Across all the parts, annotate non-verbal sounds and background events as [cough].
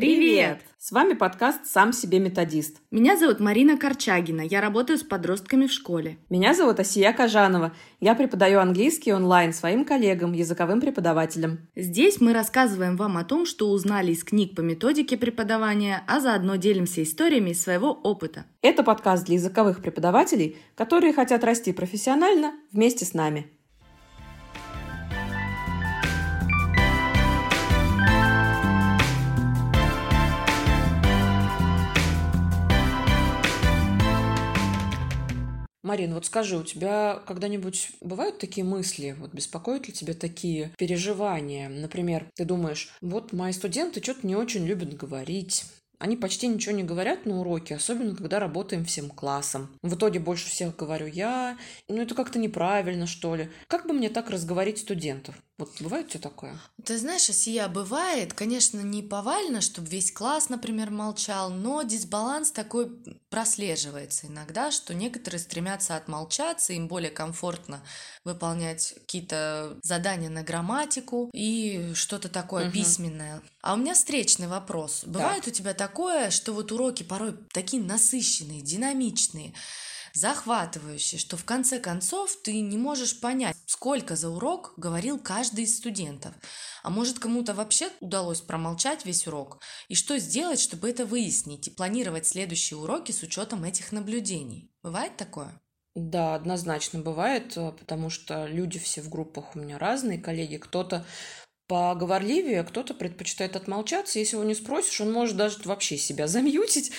Привет! С вами подкаст «Сам себе методист». Меня зовут Марина Корчагина. Я работаю с подростками в школе. Меня зовут Асия Кажанова. Я преподаю английский онлайн своим коллегам, языковым преподавателям. Здесь мы рассказываем вам о том, что узнали из книг по методике преподавания, а заодно делимся историями из своего опыта. Это подкаст для языковых преподавателей, которые хотят расти профессионально вместе с нами. Марин, вот скажи, у тебя когда-нибудь бывают такие мысли, вот беспокоят ли тебя такие переживания? Например, ты думаешь, вот мои студенты что-то не очень любят говорить, они почти ничего не говорят на уроке, особенно когда работаем всем классом. В итоге больше всех говорю я. Ну, это как-то неправильно, что ли. Как бы мне так разговорить студентов? Вот бывает все такое? Ты знаешь, Асия, бывает, конечно, не повально, чтобы весь класс, например, молчал, но дисбаланс такой прослеживается иногда, что некоторые стремятся отмолчаться, им более комфортно выполнять какие-то задания на грамматику и что-то такое угу. письменное. А у меня встречный вопрос. Бывает так. у тебя такое, что вот уроки порой такие насыщенные, динамичные, захватывающие, что в конце концов ты не можешь понять, сколько за урок говорил каждый из студентов. А может кому-то вообще удалось промолчать весь урок? И что сделать, чтобы это выяснить и планировать следующие уроки с учетом этих наблюдений? Бывает такое? Да, однозначно бывает, э, потому что люди все в группах у меня разные, коллеги. Кто-то поговорливее, кто-то предпочитает отмолчаться. Если его не спросишь, он может даже вообще себя замьютить.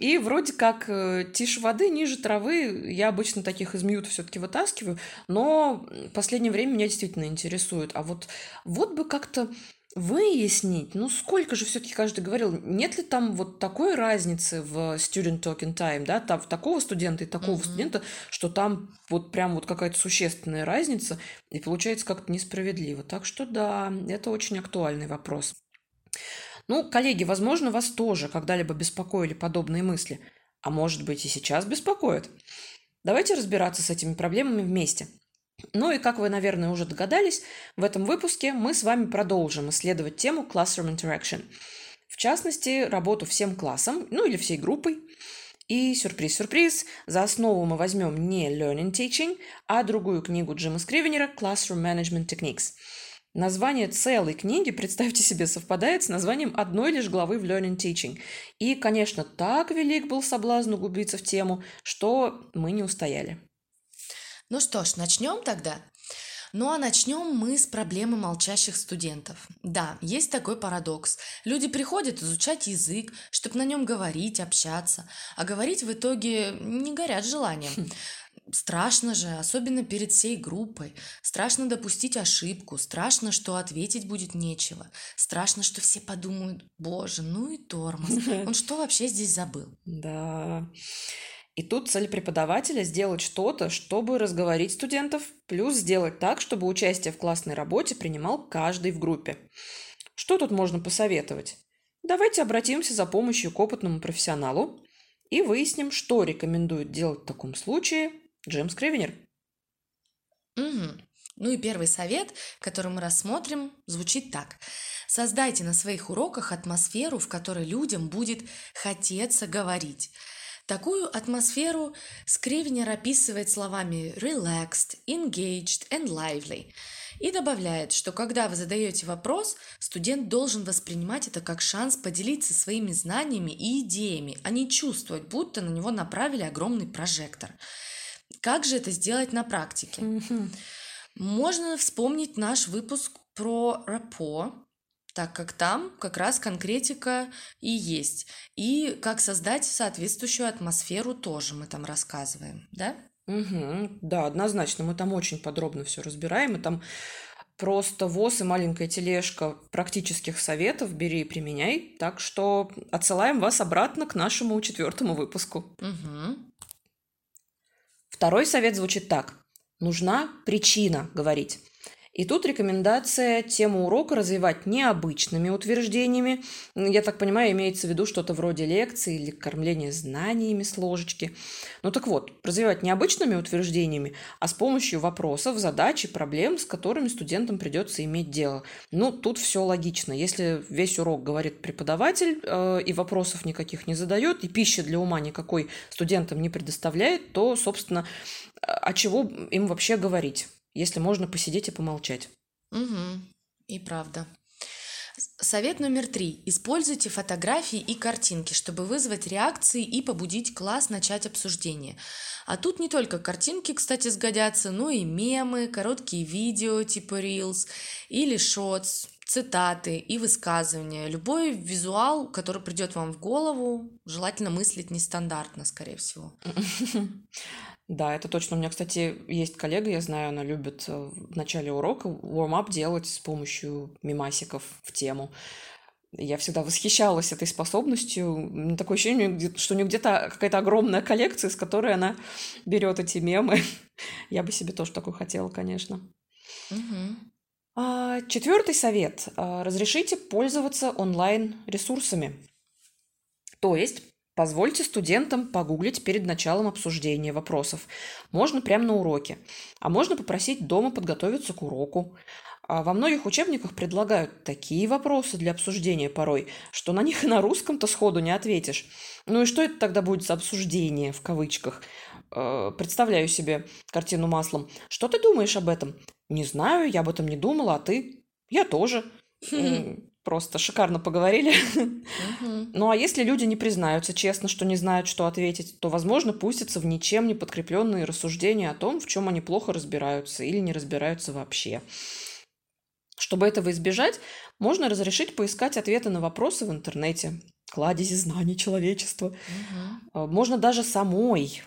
И вроде как э, тише воды, ниже травы. Я обычно таких из мьюта все-таки вытаскиваю. Но в последнее время меня действительно интересует. А вот, вот бы как-то выяснить, ну сколько же все-таки каждый говорил, нет ли там вот такой разницы в student talking time, да, там такого студента и такого mm-hmm. студента, что там вот прям вот какая-то существенная разница, и получается как-то несправедливо. Так что да, это очень актуальный вопрос. Ну, коллеги, возможно, вас тоже когда-либо беспокоили подобные мысли, а может быть и сейчас беспокоят. Давайте разбираться с этими проблемами вместе – ну и, как вы, наверное, уже догадались, в этом выпуске мы с вами продолжим исследовать тему Classroom Interaction. В частности, работу всем классом, ну или всей группой. И сюрприз-сюрприз, за основу мы возьмем не Learning Teaching, а другую книгу Джима Скривенера Classroom Management Techniques. Название целой книги, представьте себе, совпадает с названием одной лишь главы в Learning Teaching. И, конечно, так велик был соблазн углубиться в тему, что мы не устояли. Ну что ж, начнем тогда. Ну а начнем мы с проблемы молчащих студентов. Да, есть такой парадокс. Люди приходят изучать язык, чтобы на нем говорить, общаться, а говорить в итоге не горят желанием. Хм. Страшно же, особенно перед всей группой. Страшно допустить ошибку, страшно, что ответить будет нечего. Страшно, что все подумают, боже, ну и тормоз. [laughs] Он что вообще здесь забыл? Да. И тут цель преподавателя сделать что-то, чтобы разговорить студентов, плюс сделать так, чтобы участие в классной работе принимал каждый в группе. Что тут можно посоветовать? Давайте обратимся за помощью к опытному профессионалу и выясним, что рекомендует делать в таком случае Джим Скривенер. Угу. Ну и первый совет, который мы рассмотрим, звучит так. Создайте на своих уроках атмосферу, в которой людям будет хотеться говорить – Такую атмосферу Скривнер описывает словами relaxed, engaged and lively и добавляет, что когда вы задаете вопрос, студент должен воспринимать это как шанс поделиться своими знаниями и идеями, а не чувствовать, будто на него направили огромный прожектор. Как же это сделать на практике? Можно вспомнить наш выпуск про рапо, так как там как раз конкретика и есть. И как создать соответствующую атмосферу тоже мы там рассказываем, да? Угу, да, однозначно, мы там очень подробно все разбираем, и там просто ВОЗ и маленькая тележка практических советов бери и применяй. Так что отсылаем вас обратно к нашему четвертому выпуску. Угу. Второй совет звучит так. Нужна причина говорить. И тут рекомендация тему урока развивать необычными утверждениями. Я так понимаю, имеется в виду что-то вроде лекции или кормления знаниями с ложечки. Ну так вот, развивать необычными утверждениями, а с помощью вопросов, задач и проблем, с которыми студентам придется иметь дело. Ну, тут все логично. Если весь урок говорит преподаватель э, и вопросов никаких не задает, и пищи для ума никакой студентам не предоставляет, то, собственно, а чего им вообще говорить? Если можно посидеть и помолчать. Угу. И правда. Совет номер три. Используйте фотографии и картинки, чтобы вызвать реакции и побудить класс начать обсуждение. А тут не только картинки, кстати, сгодятся, но и мемы, короткие видео типа Reels или Shorts, цитаты и высказывания. Любой визуал, который придет вам в голову, желательно мыслить нестандартно, скорее всего. [laughs] Да, это точно. У меня, кстати, есть коллега, я знаю, она любит э, в начале урока warm-up делать с помощью мимасиков в тему. Я всегда восхищалась этой способностью. Такое ощущение, что у нее где-то какая-то огромная коллекция, из которой она берет эти мемы. [laughs] Я бы себе тоже такую хотела, конечно. А, четвертый совет. А, разрешите пользоваться онлайн-ресурсами. То есть Позвольте студентам погуглить перед началом обсуждения вопросов. Можно прямо на уроке. А можно попросить дома подготовиться к уроку. А во многих учебниках предлагают такие вопросы для обсуждения порой, что на них и на русском-то сходу не ответишь. Ну и что это тогда будет за обсуждение, в кавычках? Э, представляю себе картину маслом. Что ты думаешь об этом? Не знаю, я об этом не думала, а ты? Я тоже. [laughs] Просто шикарно поговорили. Ну а если люди не признаются честно, что не знают, что ответить, то, возможно, пустятся в ничем не подкрепленные рассуждения о том, в чем они плохо разбираются или не разбираются вообще. Чтобы этого избежать, можно разрешить поискать ответы на вопросы в интернете, кладези знаний человечества. Угу. Можно даже самой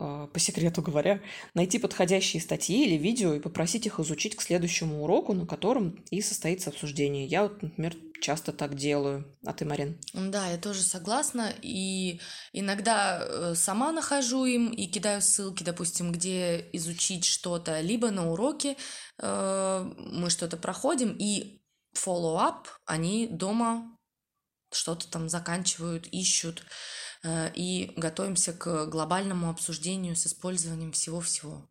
по секрету говоря, найти подходящие статьи или видео и попросить их изучить к следующему уроку, на котором и состоится обсуждение. Я вот, например, часто так делаю. А ты, Марин? Да, я тоже согласна. И иногда э, сама нахожу им и кидаю ссылки, допустим, где изучить что-то, либо на уроке э, мы что-то проходим, и follow-up они дома что-то там заканчивают, ищут. Э, и готовимся к глобальному обсуждению с использованием всего-всего.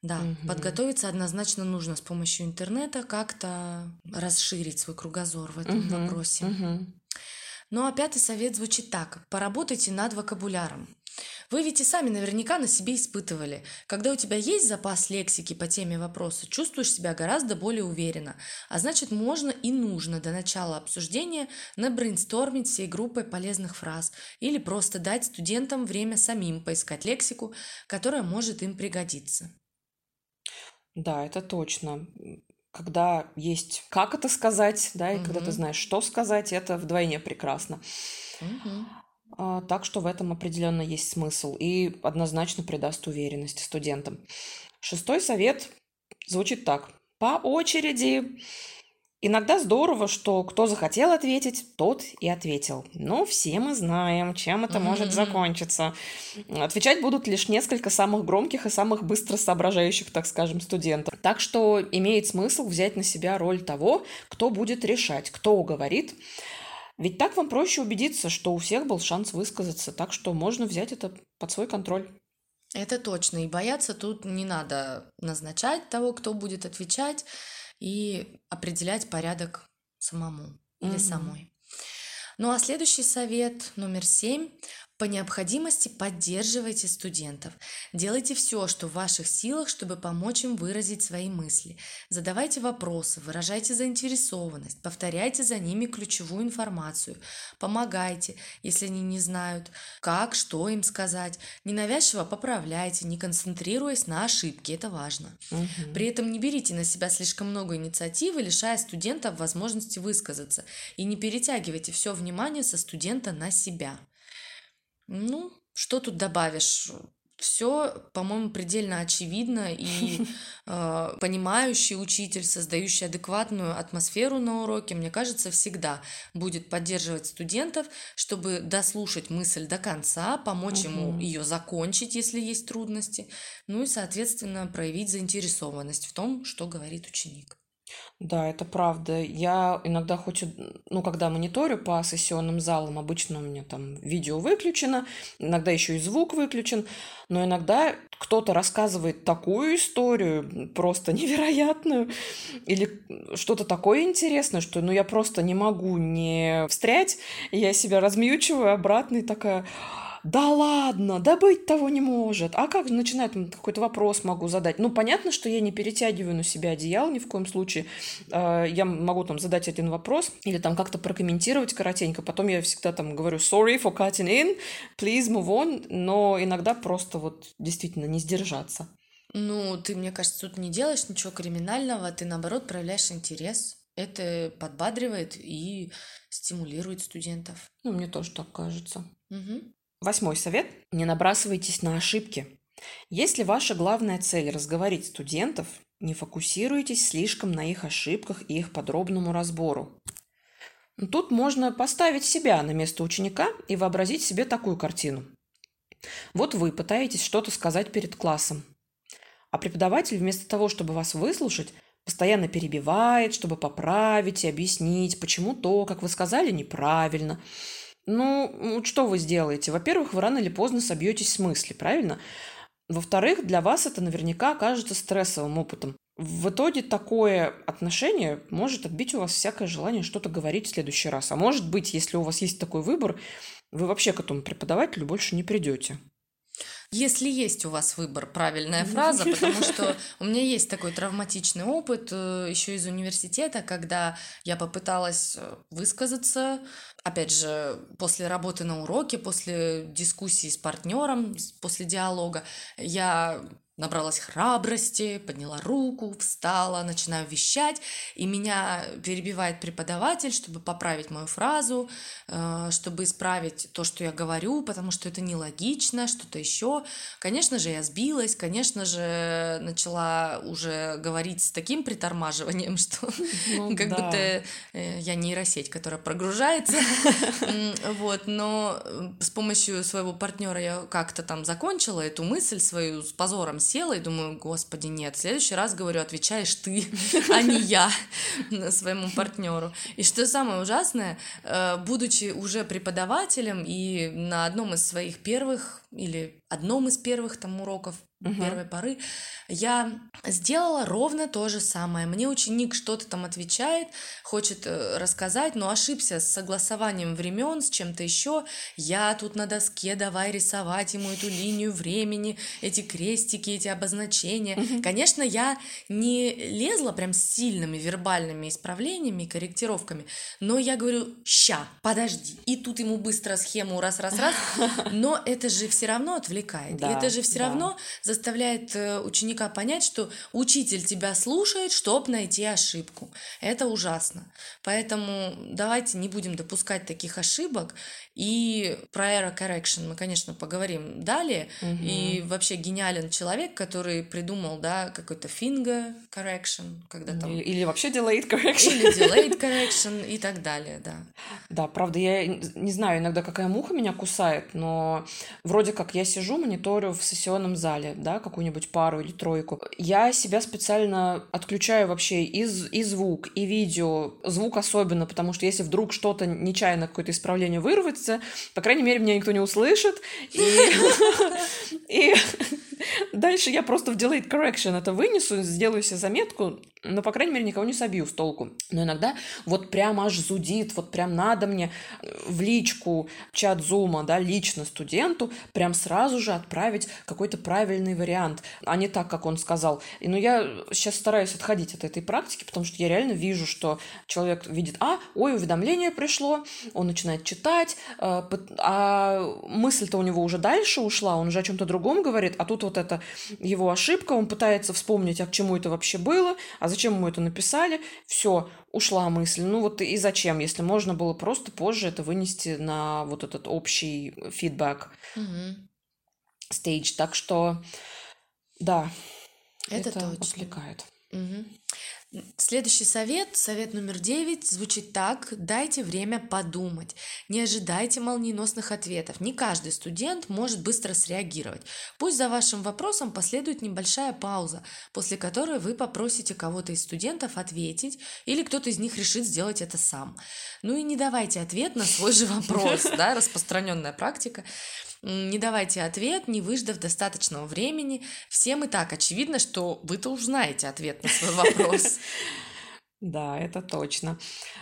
Да, угу. подготовиться однозначно нужно с помощью интернета, как-то расширить свой кругозор в этом угу. вопросе. Угу. Ну а пятый совет звучит так. Поработайте над вокабуляром. Вы ведь и сами наверняка на себе испытывали. Когда у тебя есть запас лексики по теме вопроса, чувствуешь себя гораздо более уверенно. А значит, можно и нужно до начала обсуждения набрейнстормить всей группой полезных фраз или просто дать студентам время самим поискать лексику, которая может им пригодиться. Да, это точно когда есть как это сказать, да, и угу. когда ты знаешь, что сказать, это вдвойне прекрасно. Угу. А, так что в этом определенно есть смысл и однозначно придаст уверенности студентам. Шестой совет звучит так. По очереди. Иногда здорово, что кто захотел ответить, тот и ответил. Но все мы знаем, чем это mm-hmm. может закончиться. Отвечать будут лишь несколько самых громких и самых быстро соображающих, так скажем, студентов. Так что имеет смысл взять на себя роль того, кто будет решать, кто говорит, ведь так вам проще убедиться, что у всех был шанс высказаться, так что можно взять это под свой контроль. Это точно. И бояться тут не надо назначать того, кто будет отвечать, и определять порядок самому или угу. самой. Ну а следующий совет номер семь по необходимости поддерживайте студентов. Делайте все, что в ваших силах, чтобы помочь им выразить свои мысли. Задавайте вопросы, выражайте заинтересованность, повторяйте за ними ключевую информацию. Помогайте, если они не знают, как, что им сказать. Ненавязчиво поправляйте, не концентрируясь на ошибке, это важно. Угу. При этом не берите на себя слишком много инициативы, лишая студентов возможности высказаться. И не перетягивайте все внимание со студента на себя. Ну, что тут добавишь? все, по-моему, предельно очевидно, и [laughs] э, понимающий учитель, создающий адекватную атмосферу на уроке, мне кажется, всегда будет поддерживать студентов, чтобы дослушать мысль до конца, помочь угу. ему ее закончить, если есть трудности, ну и, соответственно, проявить заинтересованность в том, что говорит ученик. Да, это правда. Я иногда хоть, ну, когда мониторю по сессионным залам, обычно у меня там видео выключено, иногда еще и звук выключен, но иногда кто-то рассказывает такую историю, просто [laughs] невероятную, или что-то такое интересное, что, ну, я просто не могу не встрять, я себя размьючиваю обратно и такая, да ладно, да быть того не может. А как начинает какой-то вопрос могу задать? Ну, понятно, что я не перетягиваю на себя одеяло ни в коем случае. А, я могу там задать один вопрос или там как-то прокомментировать коротенько. Потом я всегда там говорю sorry for cutting in, please move on. Но иногда просто вот действительно не сдержаться. Ну, ты, мне кажется, тут не делаешь ничего криминального, ты, наоборот, проявляешь интерес. Это подбадривает и стимулирует студентов. Ну, мне тоже так кажется. Угу. Восьмой совет. Не набрасывайтесь на ошибки. Если ваша главная цель – разговорить студентов, не фокусируйтесь слишком на их ошибках и их подробному разбору. Тут можно поставить себя на место ученика и вообразить себе такую картину. Вот вы пытаетесь что-то сказать перед классом, а преподаватель вместо того, чтобы вас выслушать, постоянно перебивает, чтобы поправить и объяснить, почему то, как вы сказали, неправильно – ну, что вы сделаете? Во-первых, вы рано или поздно собьетесь с мысли, правильно? Во-вторых, для вас это наверняка окажется стрессовым опытом. В итоге такое отношение может отбить у вас всякое желание что-то говорить в следующий раз. А может быть, если у вас есть такой выбор, вы вообще к этому преподавателю больше не придете. Если есть у вас выбор, правильная [laughs] фраза, потому что у меня есть такой травматичный опыт э, еще из университета, когда я попыталась э, высказаться, опять же, после работы на уроке, после дискуссии с партнером, после диалога, я набралась храбрости, подняла руку, встала, начинаю вещать, и меня перебивает преподаватель, чтобы поправить мою фразу, э, чтобы исправить то, что я говорю, потому что это нелогично, что-то еще. Конечно же, я сбилась, конечно же, начала уже говорить с таким притормаживанием, [laughs] что ну, как да. будто э, я нейросеть, которая прогружается. [laughs] Вот, но э, с помощью своего партнера я как-то там закончила эту мысль свою с позором села и думаю, господи, нет, в следующий раз, говорю, отвечаешь ты, [laughs] а не я [laughs] своему партнеру. И что самое ужасное, э, будучи уже преподавателем и на одном из своих первых или одном из первых там уроков угу. первой поры, я сделала ровно то же самое. Мне ученик что-то там отвечает, хочет э, рассказать, но ошибся с согласованием времен, с чем-то еще. Я тут на доске давай рисовать ему эту линию времени, эти крестики, эти обозначения. Угу. Конечно, я не лезла прям с сильными вербальными исправлениями, корректировками, но я говорю, ща, подожди. И тут ему быстро схему раз-раз-раз, [laughs] но это же все равно отвлекает. Да, и это же все да. равно заставляет э, ученика понять, что учитель тебя слушает, чтобы найти ошибку. Это ужасно. Поэтому давайте не будем допускать таких ошибок. И про error correction мы, конечно, поговорим далее. Угу. И вообще гениален человек, который придумал, да, какой-то finger correction, когда там... Или, или вообще delayed correction. Или delayed [laughs] correction и так далее, да. Да, правда, я не знаю иногда, какая муха меня кусает, но вроде как я сижу, мониторю в сессионном зале, да, какую-нибудь пару или тройку. Я себя специально отключаю вообще и, и звук, и видео. Звук особенно, потому что если вдруг что-то нечаянно, какое-то исправление вырвется. По крайней мере, меня никто не услышит. И [laughs] [laughs] дальше я просто в delayed correction это вынесу, сделаю себе заметку, но, по крайней мере, никого не собью с толку. Но иногда вот прям аж зудит, вот прям надо мне в личку чат зума, да, лично студенту прям сразу же отправить какой-то правильный вариант, а не так, как он сказал. И, ну, я сейчас стараюсь отходить от этой практики, потому что я реально вижу, что человек видит, а, ой, уведомление пришло, он начинает читать, а, а мысль-то у него уже дальше ушла, он уже о чем-то другом говорит, а тут вот это его ошибка, он пытается вспомнить, а к чему это вообще было, а зачем ему это написали, все, ушла мысль. Ну вот и зачем, если можно было просто позже это вынести на вот этот общий фидбэк. Угу. stage. Так что, да, Это это, точно. отвлекает. Мгм. Следующий совет, совет номер девять, звучит так. Дайте время подумать. Не ожидайте молниеносных ответов. Не каждый студент может быстро среагировать. Пусть за вашим вопросом последует небольшая пауза, после которой вы попросите кого-то из студентов ответить, или кто-то из них решит сделать это сам. Ну и не давайте ответ на свой же вопрос, [laughs] да, распространенная практика. Не давайте ответ, не выждав достаточного времени. Всем и так очевидно, что вы-то уж знаете ответ на свой вопрос. [laughs] Да, это точно.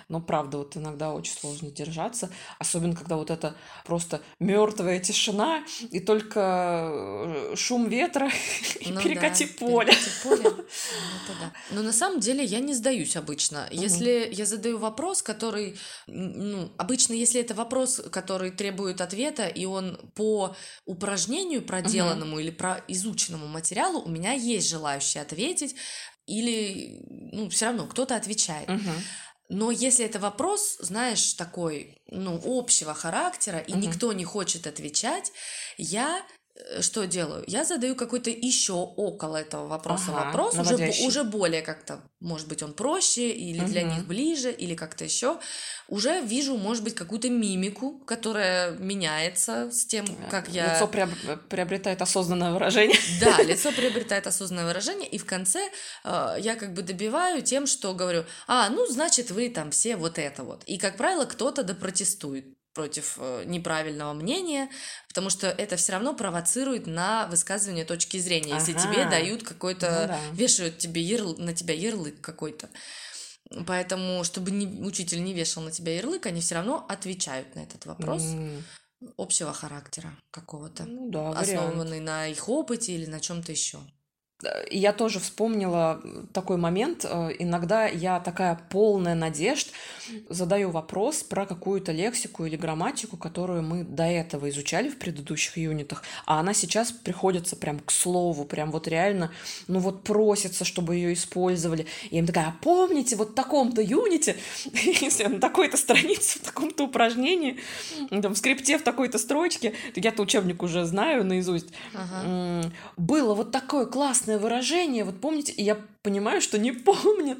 Но правда, вот иногда очень сложно держаться, особенно когда вот это просто мертвая тишина и только э, шум ветра [laughs] и Ну перекати да, поле. перекати поле. [laughs] Ну, это да. Но на самом деле я не сдаюсь обычно. Если я задаю вопрос, который, ну, обычно, если это вопрос, который требует ответа, и он по упражнению проделанному или про изученному материалу, у меня есть желающие ответить, или, ну, все равно кто-то отвечает. Мгм. Но если это вопрос, знаешь, такой, ну, общего характера, и Мгм. никто не хочет отвечать, я что делаю? Я задаю какой-то еще около этого вопроса Ага, вопрос, уже, наводящий. уже более как-то, может быть, он проще, или для Мгм. них ближе, или как-то еще. Уже вижу, может быть, какую-то мимику, которая меняется с тем, как я... Лицо приоб- приобретает осознанное выражение. Да, [laughs] лицо приобретает осознанное выражение, и в конце э, я как бы добиваю тем, что говорю, а, ну, значит, вы там все вот это вот. И, как правило, кто-то да протестует против э, неправильного мнения, потому что это все равно провоцирует на высказывание точки зрения, если Ага. тебе дают какой-то, Ну да. вешают тебе ярл- на тебя ярлык какой-то. Поэтому, чтобы не, учитель не вешал на тебя ярлык, они все равно отвечают на этот вопрос М, общего характера какого-то, Ну да, вариант. основанный на их опыте или на чем-то еще. И Я тоже вспомнила такой момент. э, Иногда я такая полная надежд задаю вопрос про какую-то лексику или грамматику, которую мы до этого изучали в предыдущих юнитах, а она сейчас приходится прям к слову, прям вот реально, ну вот просится, чтобы ее использовали. И я им такая, а помните, вот в таком-то юните, [laughs] если на такой-то странице, в таком-то упражнении, там, в скрипте в такой-то строчке, я-то учебник уже знаю наизусть, Ага. Было вот такое классное выражение, вот помните, и я понимаю, что не [laughs] помнят.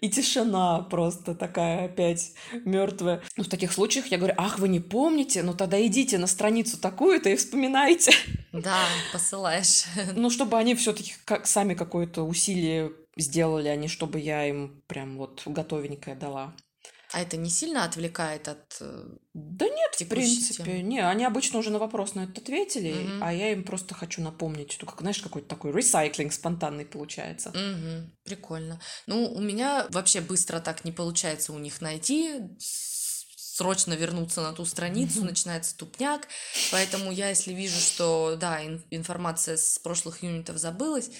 И тишина просто такая опять мертвая. Ну, в таких случаях я говорю, ах, вы не помните? Ну, тогда идите на страницу такую-то и вспоминайте. Да, посылаешь. [laughs] Ну, чтобы они все-таки как, сами какое-то усилие сделали, а не чтобы я им прям вот готовенькое дала. А это не сильно отвлекает от... э, Да нет, в принципе, темы. не, они обычно уже на вопрос на этот ответили, Мгм. а я им просто хочу напомнить, что, как, знаешь, какой-то такой ресайклинг спонтанный получается. Мгм, прикольно. Ну, у меня вообще быстро так не получается у них найти, срочно вернуться на ту страницу, начинается тупняк, поэтому я, если вижу, что, да, ин- информация с прошлых юнитов забылась,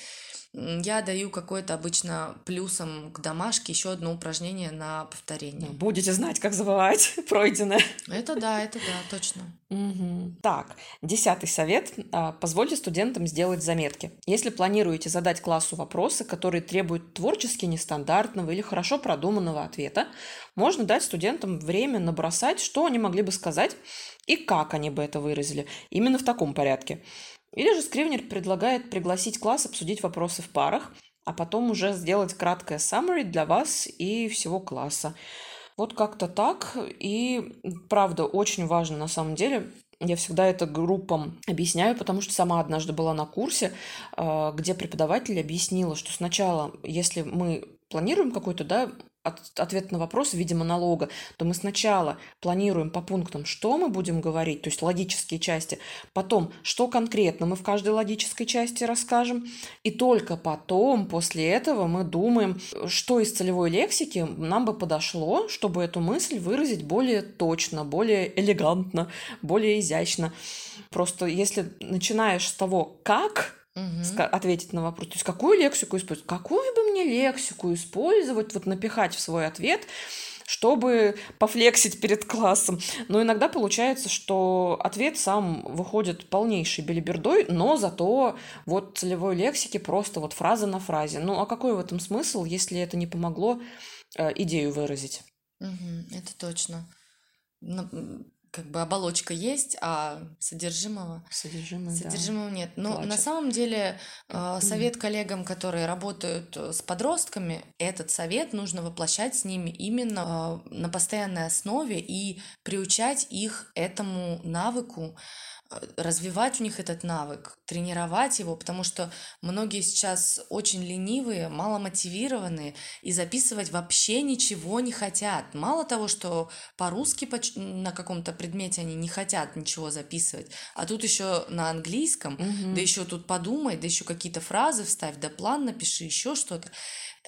я даю какое-то обычно плюсом к домашке еще одно упражнение на повторение. Будете знать, как забывать [laughs] пройденное. Это да, это да, точно. Мгм. Так, десятый совет. А, Позвольте студентам сделать заметки. Если планируете задать классу вопросы, которые требуют творчески нестандартного или хорошо продуманного ответа, можно дать студентам время набросать, что они могли бы сказать и как они бы это выразили. Именно в таком порядке. Или же Скривнер предлагает пригласить класс обсудить вопросы в парах, а потом уже сделать краткое summary для вас и всего класса. Вот как-то так. И правда, очень важно на самом деле. Я всегда это группам объясняю, потому что сама однажды была на курсе, э, где преподаватель объяснила, что сначала, если мы планируем какой-то, да, от- ответ на вопрос в виде монолога, то мы сначала планируем по пунктам, что мы будем говорить, то есть логические части, потом, что конкретно мы в каждой логической части расскажем, и только потом, после этого, мы думаем, что из целевой лексики нам бы подошло, чтобы эту мысль выразить более точно, более элегантно, более изящно. Просто если начинаешь с того, как ска- ответить на вопрос, то есть какую лексику использовать, какую бы мне лексику использовать, вот напихать в свой ответ, чтобы пофлексить перед классом. Но иногда получается, что ответ сам выходит полнейшей белибердой, но зато вот целевой лексики просто вот фраза на фразе. Ну а какой в этом смысл, если это не помогло э, идею выразить? Мгм, это точно. Как бы оболочка есть, а содержимого, Содержимое, содержимого да. нет. Но Плачет. на самом деле э, совет коллегам, которые работают э, с подростками, этот совет нужно воплощать с ними именно э, на постоянной основе и приучать их этому навыку, развивать у них этот навык, тренировать его, потому что многие сейчас очень ленивые, маломотивированные и записывать вообще ничего не хотят. Мало того, что по-русски на каком-то предмете они не хотят ничего записывать, а тут еще на английском, Мгм. да еще тут подумай, да еще какие-то фразы вставь, да план напиши, еще что-то.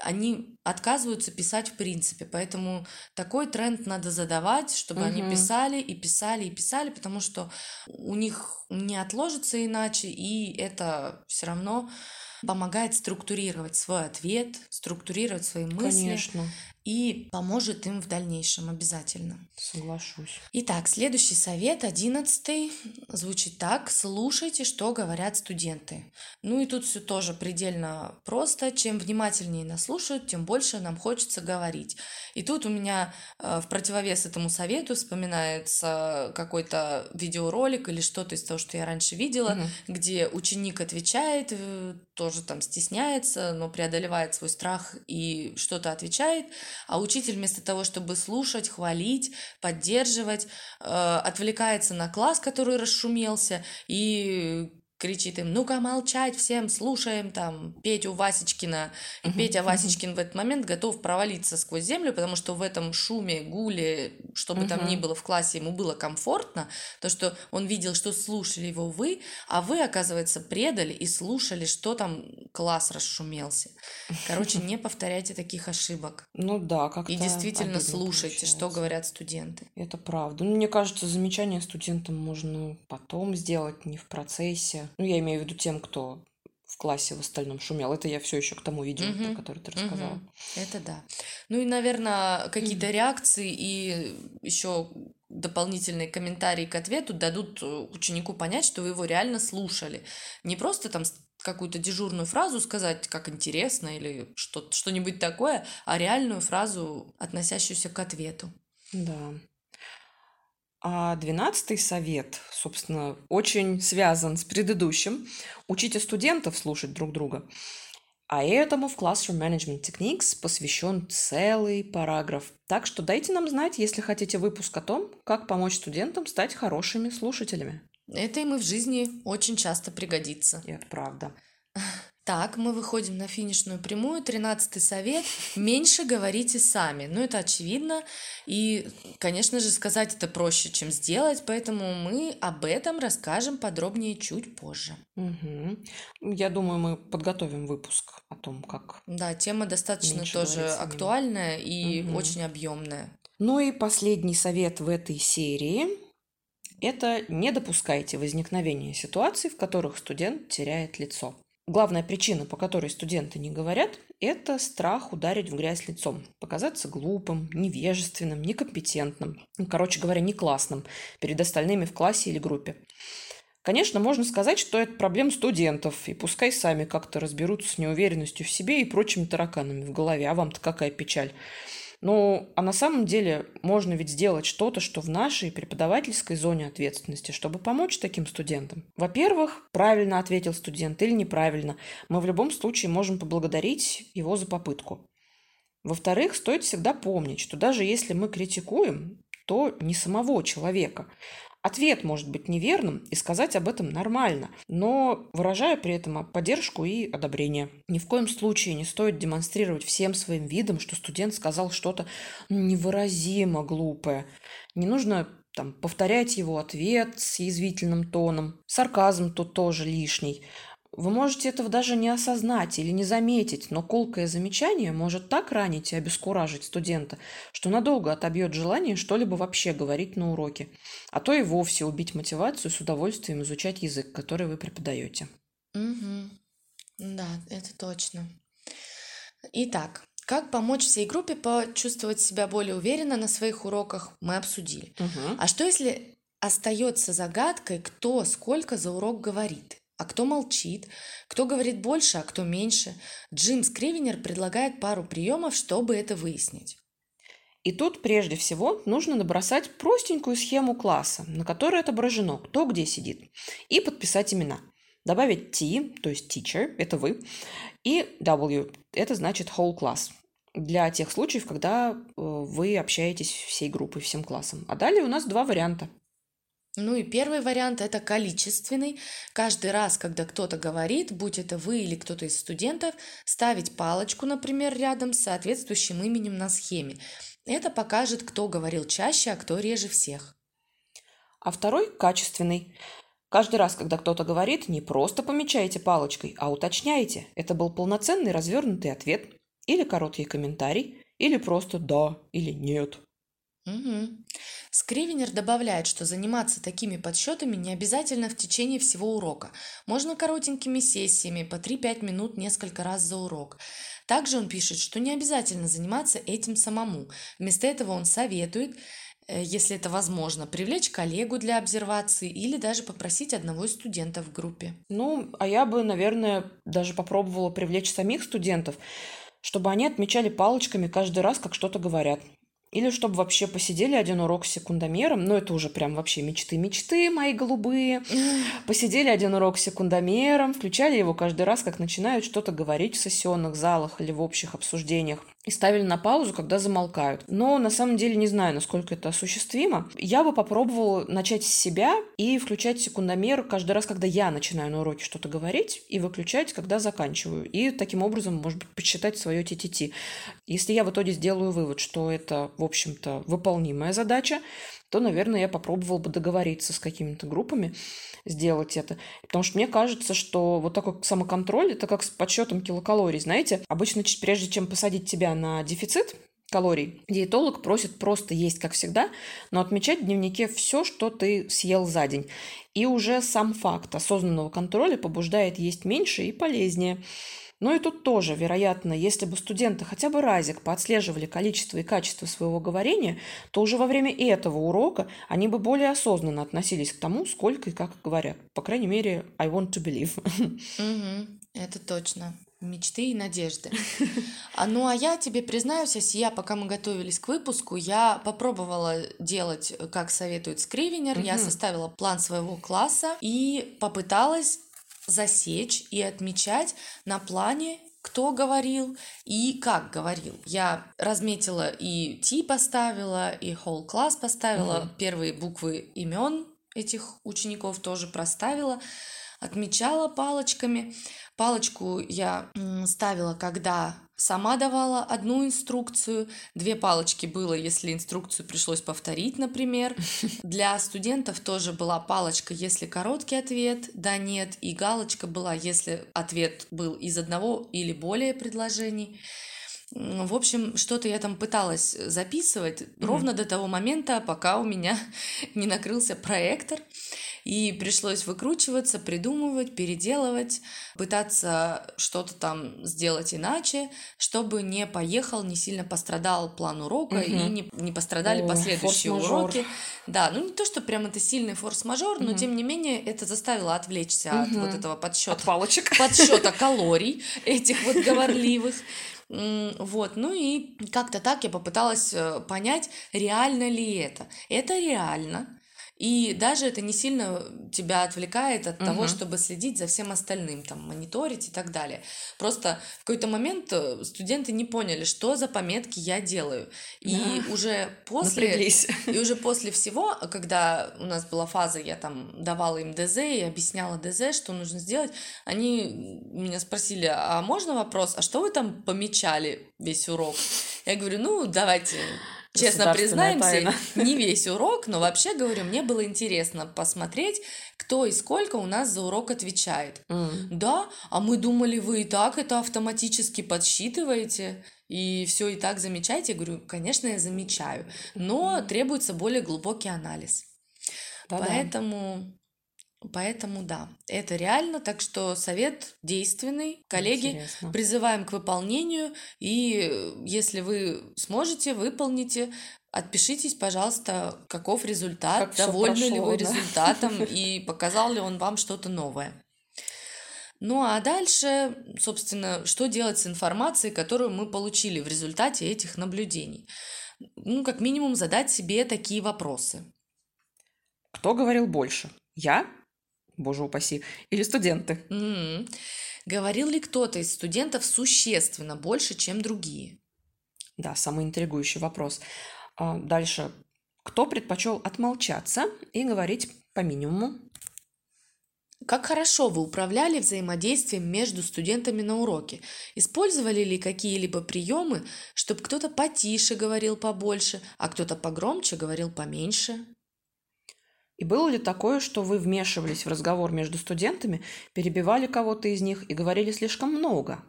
Они отказываются писать в принципе, поэтому такой тренд надо задавать, чтобы они Мгм. писали и писали и писали, потому что у них не отложится иначе, и это все равно помогает структурировать свой ответ, структурировать свои мысли Конечно, и поможет им в дальнейшем обязательно. соглашусь. Итак, следующий совет, одиннадцатый, звучит так. Слушайте, что говорят студенты. Ну и тут все тоже предельно просто. Чем внимательнее нас слушают, тем больше нам хочется говорить. И тут у меня э, в противовес этому совету вспоминается какой-то видеоролик или что-то из того, что я раньше видела, Мгм. где ученик отвечает, э, тоже там стесняется, но преодолевает свой страх и что-то отвечает, а учитель вместо того, чтобы слушать, хвалить, поддерживать, э, отвлекается на класс, который расшумелся, и кричит им, ну-ка молчать всем, слушаем там Петю Васечкина. И Мгм. Петя Васечкин в этот момент готов провалиться сквозь землю, потому что в этом шуме, гуле, что бы там ни было в классе, ему было комфортно, то, что он видел, что слушали его вы, а вы, оказывается, предали и слушали, что там класс расшумелся. Короче, не повторяйте таких ошибок. Ну да, как-то И действительно слушайте, что получается. говорят студенты. Это правда. Ну, мне кажется, замечания студентам можно потом сделать, не в процессе. Ну, я имею в виду тем, кто в классе в остальном шумел. Это я все еще к тому видео, Мгм. про которое ты рассказала. Мгм. Это да. Ну и, наверное, какие-то реакции и еще дополнительные комментарии к ответу дадут э, ученику понять, что вы его реально слушали. Не просто там какую-то дежурную фразу сказать, как интересно или что- что-нибудь такое, а реальную фразу, относящуюся к ответу. Да. А двенадцатый совет, собственно, очень связан с предыдущим. Учите студентов слушать друг друга. А этому в Classroom Management Techniques посвящен целый параграф. Так что дайте нам знать, если хотите выпуск о том, как помочь студентам стать хорошими слушателями. Это им и в жизни очень часто пригодится. И это правда. [laughs] Так, мы выходим на финишную прямую. Тринадцатый совет. Меньше говорите сами. Ну, это очевидно. И, конечно же, сказать это проще, чем сделать. Поэтому мы об этом расскажем подробнее чуть позже. Мгм. Я думаю, мы подготовим выпуск о том, как. Да, тема достаточно тоже актуальная и Мгм. очень объемная. Ну и последний совет в этой серии – это не допускайте возникновения ситуаций, в которых студент теряет лицо. Главная причина, по которой студенты не говорят, это страх ударить в грязь лицом, показаться глупым, невежественным, некомпетентным, ну, короче говоря, не классным перед остальными в классе или группе. Конечно, можно сказать, что это проблема студентов, и пускай сами как-то разберутся с неуверенностью в себе и прочими тараканами в голове. А вам-то какая печаль? Ну, а на самом деле можно ведь сделать что-то, что в нашей преподавательской зоне ответственности, чтобы помочь таким студентам. Во-первых, правильно ответил студент или неправильно. Мы в любом случае можем поблагодарить его за попытку. Во-вторых, стоит всегда помнить, что даже если мы критикуем, то не самого человека. Ответ может быть неверным, и сказать об этом нормально, но выражая при этом поддержку и одобрение. Ни в коем случае не стоит демонстрировать всем своим видом, что студент сказал что-то невыразимо глупое. Не нужно там, повторять его ответ с язвительным тоном. Сарказм тут тоже лишний. Вы можете этого даже не осознать или не заметить, но колкое замечание может так ранить и обескуражить студента, что надолго отобьет желание что-либо вообще говорить на уроке, а то и вовсе убить мотивацию с удовольствием изучать язык, который вы преподаете. Мгм. Да, это точно. Итак, как помочь всей группе почувствовать себя более уверенно на своих уроках, мы обсудили. А что если остается загадкой, кто сколько за урок говорит? А кто молчит? Кто говорит больше, а кто меньше? Джим Скривенер предлагает пару приемов, чтобы это выяснить. И тут прежде всего нужно набросать простенькую схему класса, на которой отображено, кто где сидит, и подписать имена. Добавить T, то есть teacher, это вы, и W, это значит whole class, для тех случаев, когда э, вы общаетесь всей группой, всем классом. А далее у нас два варианта. Ну и первый вариант это количественный. Каждый раз, когда кто-то говорит, будь это вы или кто-то из студентов, ставить палочку, например, рядом с соответствующим именем на схеме. Это покажет, кто говорил чаще, а кто реже всех. А второй – качественный. Каждый раз, когда кто-то говорит, не просто помечайте палочкой, а уточняйте, это был полноценный развернутый ответ, или короткий комментарий, или просто «да» или «нет». Угу. Скривенер добавляет, что заниматься такими подсчетами не обязательно в течение всего урока. Можно коротенькими сессиями по 3-5 минут несколько раз за урок. Также он пишет, что не обязательно заниматься этим самому. Вместо этого он советует, э, если это возможно, привлечь коллегу для обсервации или даже попросить одного из студентов в группе. Ну, а я бы, наверное, даже попробовала привлечь самих студентов, чтобы они отмечали палочками каждый раз, как что-то говорят. Или чтобы вообще посидели один урок с секундомером, ну это уже прям вообще мечты-мечты мои голубые. Посидели один урок с секундомером, включали его каждый раз, как начинают что-то говорить в сессионных залах или в общих обсуждениях и ставили на паузу, когда замолкают. Но на самом деле не знаю, насколько это осуществимо. Я бы попробовала начать с себя и включать секундомер каждый раз, когда я начинаю на уроке что-то говорить, и выключать, когда заканчиваю. И таким образом, может быть, подсчитать свое ТТТ. Если я в итоге сделаю вывод, что это, в общем-то, выполнимая задача, то, наверное, я попробовала бы договориться с какими-то группами, сделать это. Потому что мне кажется, что вот такой самоконтроль, это как с подсчетом килокалорий, знаете. Обычно, прежде чем посадить тебя на дефицит, калорий. Диетолог просит просто есть, как всегда, но отмечать в дневнике все, что ты съел за день. И уже сам факт осознанного контроля побуждает есть меньше и полезнее. Ну и тут тоже, вероятно, если бы студенты хотя бы разик поотслеживали количество и качество своего говорения, то уже во время этого урока они бы более осознанно относились к тому, сколько и как говорят. По крайней мере, I want to believe. Угу, это точно. Мечты и надежды. А, ну а я тебе признаюсь, я, пока мы готовились к выпуску, я попробовала делать, как советует Скривенер, угу. я составила план своего класса и попыталась засечь и отмечать на плане кто говорил и как говорил. Я разметила и T поставила, и whole class поставила, угу. первые буквы имен этих учеников тоже проставила, отмечала палочками. Палочку я ставила, когда Сама давала одну инструкцию, две палочки было, если инструкцию пришлось повторить, например. [laughs] Для студентов тоже была палочка, если короткий ответ, да, нет, и галочка была, если ответ был из одного или более предложений. В общем, что-то я там пыталась записывать mm-hmm. ровно до того момента, пока у меня [laughs] не накрылся проектор. И пришлось выкручиваться, придумывать, переделывать, пытаться что-то там сделать иначе, чтобы не поехал, не сильно пострадал план урока угу. и не, не пострадали О, последующие уроки. Да, ну не то, что прям это сильный форс-мажор, угу. но тем не менее это заставило отвлечься угу. от вот этого подсчета. От палочек. Подсчета [laughs] калорий этих вот говорливых. Вот, ну и как-то так я попыталась э, понять, реально ли это. Это реально. И даже это не сильно тебя отвлекает от угу. того, чтобы следить за всем остальным, там, мониторить и так далее. Просто в какой-то момент э, студенты не поняли, что за пометки я делаю. И да. уже [laughs] после... Напряглись. [laughs] И уже после всего, когда у нас была фаза, я там давала им ДЗ и объясняла ДЗ, что нужно сделать, они меня спросили, а можно вопрос, а что вы там помечали весь урок? Я говорю, ну, давайте Честно признаемся, тайна. [laughs] не весь урок, но вообще говорю, мне было интересно посмотреть, кто и сколько у нас за урок отвечает. Mm. Да, а мы думали, вы и так это автоматически подсчитываете и все и так замечаете. Я говорю, конечно, я замечаю, но требуется более глубокий анализ. Да-да. Поэтому Поэтому да, это реально, так что совет действенный. Коллеги, Интересно. призываем к выполнению, и э, если вы сможете, выполните, отпишитесь, пожалуйста, каков результат, как довольны ли вы да? результатом [laughs] и показал ли он вам что-то новое. Ну а дальше, собственно, что делать с информацией, которую мы получили в результате этих наблюдений. ну, как минимум, задать себе такие вопросы. Кто говорил больше? Я? Боже упаси. Или студенты? М-м. Говорил ли кто-то из студентов существенно больше, чем другие? Да, самый интригующий вопрос. А, дальше. Кто предпочел отмолчаться и говорить по минимуму? Как хорошо вы управляли взаимодействием между студентами на уроке? Использовали ли какие-либо приемы, чтобы кто-то потише говорил побольше, а кто-то погромче говорил поменьше? И было ли такое, что вы вмешивались в разговор между студентами, перебивали кого-то из них и говорили слишком много?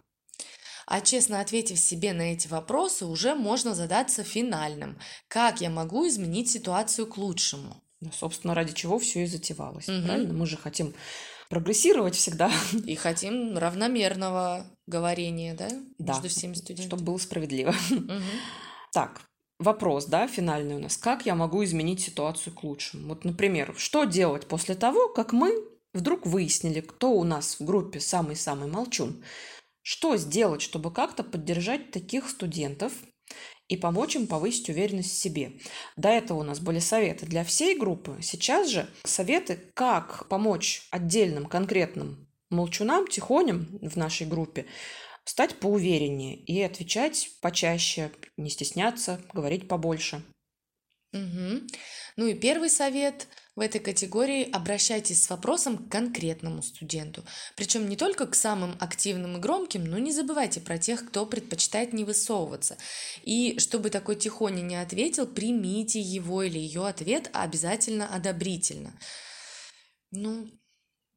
А честно ответив себе на эти вопросы, уже можно задаться финальным. Как я могу изменить ситуацию к лучшему? Ну, собственно, ради чего все и затевалось. Угу. Правильно? Мы же хотим прогрессировать всегда. И хотим равномерного говорения, да? Да. Между всеми студентами. Чтобы было справедливо. Угу. Так, вопрос, да, финальный у нас. Как я могу изменить ситуацию к лучшему? Вот, например, что делать после того, как мы вдруг выяснили, кто у нас в группе самый-самый молчун? Что сделать, чтобы как-то поддержать таких студентов и помочь им повысить уверенность в себе? До этого у нас были советы для всей группы. Сейчас же советы, как помочь отдельным конкретным молчунам, тихоням в нашей группе стать поувереннее и отвечать почаще, не стесняться, говорить побольше. Угу. Ну и первый совет в этой категории – обращайтесь с вопросом к конкретному студенту. Причем не только к самым активным и громким, но не забывайте про тех, кто предпочитает не высовываться. И чтобы такой тихоня не ответил, примите его или ее ответ обязательно одобрительно. Ну,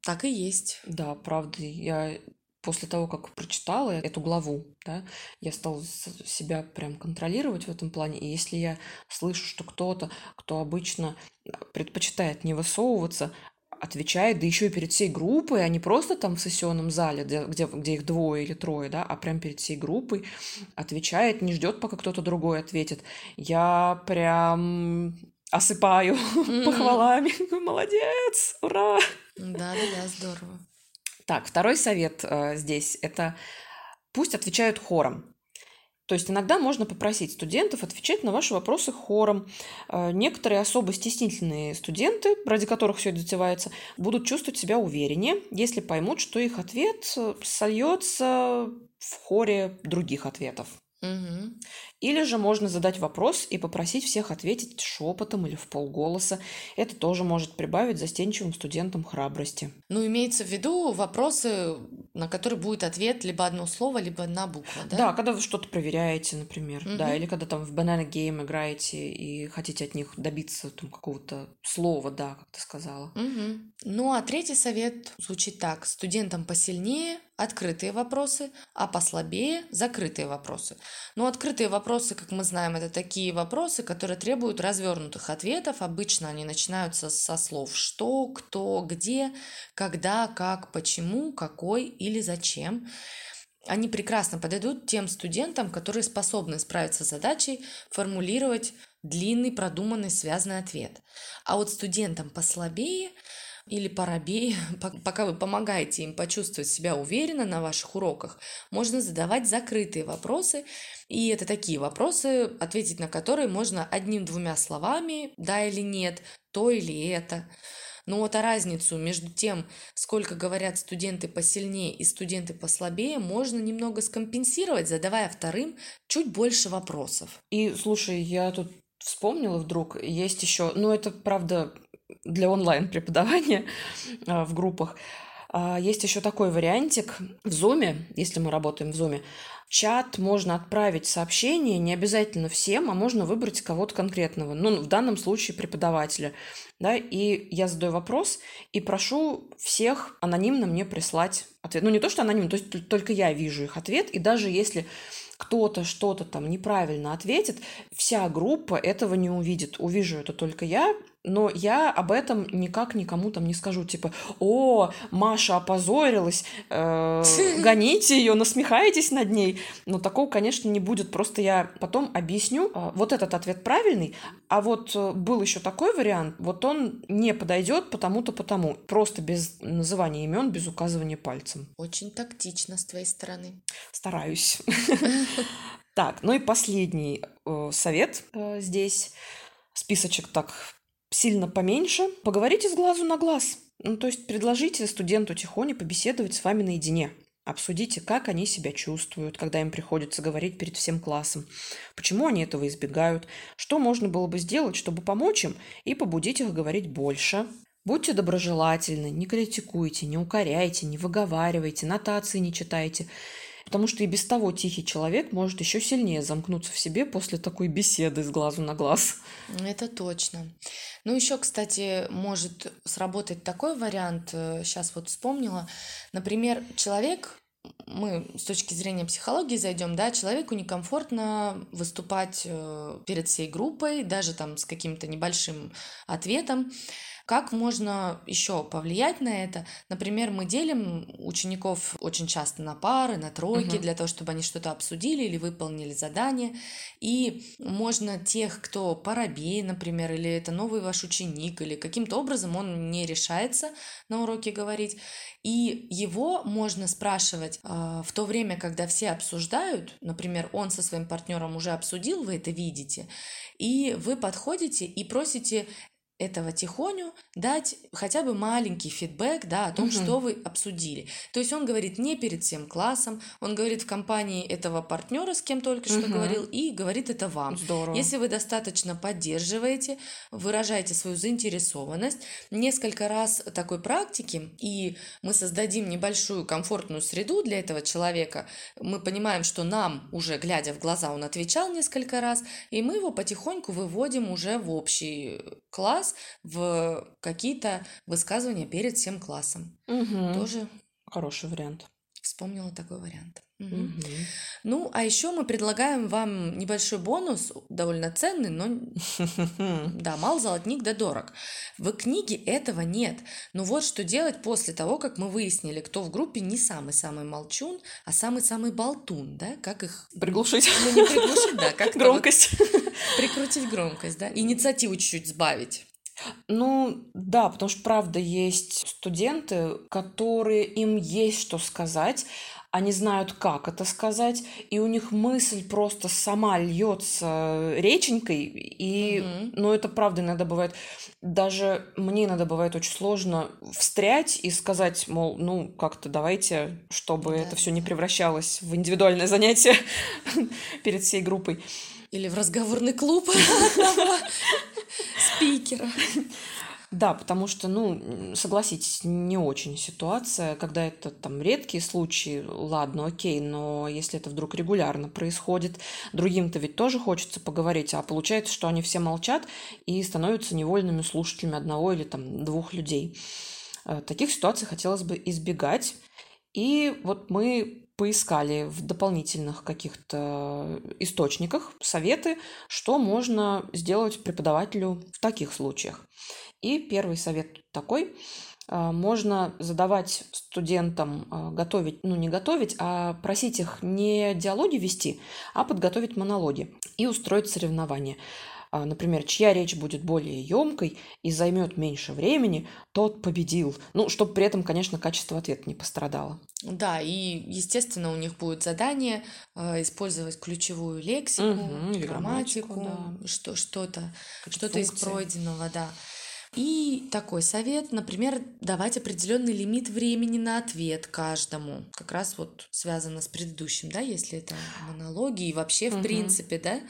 так и есть. Да, правда. Я после того, как прочитала эту главу, да, я стала себя прям контролировать в этом плане. И если я слышу, что кто-то, кто обычно предпочитает не высовываться, отвечает, да еще и перед всей группой, а не просто там в сессионном зале, где, где, где их двое или трое, да, а прям перед всей группой отвечает, не ждет, пока кто-то другой ответит. Я прям осыпаю mm-hmm. похвалами. [laughs] Молодец! Ура! Да-да-да, здорово. Так, второй совет э, здесь – это пусть отвечают хором. То есть иногда можно попросить студентов отвечать на ваши вопросы хором. Э, некоторые особо стеснительные студенты, ради которых все это затевается, будут чувствовать себя увереннее, если поймут, что их ответ сольется в хоре других ответов. Угу. Или же можно задать вопрос и попросить всех ответить шепотом или в полголоса. Это тоже может прибавить застенчивым студентам храбрости. Ну, имеется в виду вопросы, на которые будет ответ либо одно слово, либо одна буква, да? Да, когда вы что-то проверяете, например, угу. да, или когда там в Banana Game играете и хотите от них добиться там какого-то слова, да, как ты сказала. Угу. Ну, а третий совет звучит так. Студентам посильнее открытые вопросы, а послабее закрытые вопросы. Но открытые вопросы, как мы знаем, это такие вопросы, которые требуют развернутых ответов. Обычно они начинаются со слов «что», «кто», «где», «когда», «как», «почему», «какой» или «зачем». Они прекрасно подойдут тем студентам, которые способны справиться с задачей формулировать длинный, продуманный, связанный ответ. А вот студентам послабее – или парабей, [laughs] пока вы помогаете им почувствовать себя уверенно на ваших уроках, можно задавать закрытые вопросы. И это такие вопросы, ответить на которые можно одним-двумя словами, да или нет, то или это. Но вот а разницу между тем, сколько говорят студенты посильнее и студенты послабее, можно немного скомпенсировать, задавая вторым чуть больше вопросов. И слушай, я тут вспомнила вдруг, есть еще, ну это правда для онлайн-преподавания [laughs] а, в группах. А, есть еще такой вариантик в Zoom, если мы работаем в Zoom. Чат можно отправить сообщение не обязательно всем, а можно выбрать кого-то конкретного. Ну, в данном случае преподавателя. Да, и я задаю вопрос и прошу всех анонимно мне прислать ответ. Ну, не то, что анонимно, то есть только я вижу их ответ. И даже если кто-то что-то там неправильно ответит, вся группа этого не увидит. Увижу это только я, но я об этом никак никому там не скажу, типа, о, Маша опозорилась, э, [laughs] гоните ее, насмехаетесь над ней. Но такого, конечно, не будет. Просто я потом объясню, э, вот этот ответ правильный, а вот э, был еще такой вариант, вот он не подойдет потому-то потому. Просто без называния имен, без указывания пальцем. Очень тактично с твоей стороны. Стараюсь. [laughs] Так, ну и последний э, совет здесь. Списочек так сильно поменьше. Поговорите с глазу на глаз. Ну, то есть предложите студенту тихоне побеседовать с вами наедине. Обсудите, как они себя чувствуют, когда им приходится говорить перед всем классом, почему они этого избегают, что можно было бы сделать, чтобы помочь им и побудить их говорить больше. Будьте доброжелательны, не критикуйте, не укоряйте, не выговаривайте, нотации не читайте. Потому что и без того тихий человек может еще сильнее замкнуться в себе после такой беседы с глазу на глаз. Это точно. Ну, еще, кстати, может сработать такой вариант, сейчас э, вот вспомнила. Например, человек, мы с точки зрения психологии зайдем, да, человеку некомфортно выступать э, перед всей группой, даже там с каким-то небольшим ответом. Как можно еще повлиять на это? Например, мы делим учеников очень часто на пары, на тройки, угу. для того, чтобы они что-то обсудили или выполнили задание. И можно тех, кто парабей, например, или это новый ваш ученик, или каким-то образом он не решается на уроке говорить, и его можно спрашивать э, в то время, когда все обсуждают, например, он со своим партнером уже обсудил, вы это видите, и вы подходите и просите этого тихоню дать хотя бы маленький фидбэк, да, о том, угу. что вы обсудили. То есть он говорит не перед всем классом, он говорит в компании этого партнера, с кем только что угу. говорил, и говорит это вам. Здорово. Если вы достаточно поддерживаете, выражаете свою заинтересованность, несколько раз такой практики, и мы создадим небольшую комфортную среду для этого человека, мы понимаем, что нам уже, глядя в глаза, он отвечал несколько раз, и мы его потихоньку выводим уже в общий класс, в какие-то высказывания перед всем классом. Угу. Тоже хороший вариант. Вспомнила такой вариант. Угу. Ну, а еще мы предлагаем вам небольшой бонус, довольно ценный, но [laughs] да, мал золотник да дорог. В книге этого нет. Но вот что делать после того, как мы выяснили, кто в группе не самый-самый молчун, а самый-самый болтун, да? Как их... Приглушить. Ну, не приглушить, да, как [laughs] Громкость. Вот прикрутить громкость, да? Инициативу чуть-чуть сбавить. Ну, да, потому что, правда, есть студенты, которые им есть что сказать, они знают, как это сказать, и у них мысль просто сама льется реченькой, и, mm-hmm. ну, это правда иногда бывает, даже мне иногда бывает очень сложно встрять и сказать, мол, ну, как-то давайте, чтобы да, это все не превращалось в индивидуальное занятие [laughs] перед всей группой. Или в разговорный клуб [laughs] спикера. Да, потому что, ну, согласитесь, не очень ситуация, когда это там редкие случаи, ладно, окей, но если это вдруг регулярно происходит, другим-то ведь тоже хочется поговорить, а получается, что они все молчат и становятся невольными слушателями одного или там двух людей. Э, таких ситуаций хотелось бы избегать. И вот мы поискали в дополнительных каких-то источниках советы, что можно сделать преподавателю в таких случаях. И первый совет такой. А, можно задавать студентам а, готовить, ну не готовить, а просить их не диалоги вести, а подготовить монологи и устроить соревнования. А, например, чья речь будет более емкой и займет меньше времени, тот победил. Ну, чтобы при этом, конечно, качество ответа не пострадало. Да, и, естественно, у них будет задание э, использовать ключевую лексику, угу, грамматику, да. что, что-то, что-то из пройденного, да. И такой совет, например, давать определенный лимит времени на ответ каждому. Как раз вот связано с предыдущим, да, если это монологи и вообще в угу. принципе, да.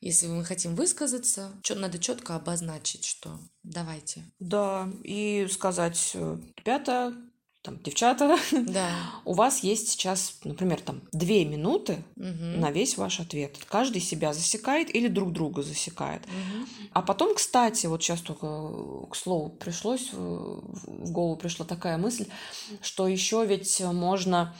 Если мы хотим высказаться, что надо четко обозначить, что давайте. Да, и сказать, э, ребята, там, девчата, [laughs] да. у вас есть сейчас, например, там, две минуты угу. на весь ваш ответ. Каждый себя засекает или друг друга засекает. Угу. А потом, кстати, вот сейчас только к слову пришлось, в голову пришла такая мысль, что еще ведь можно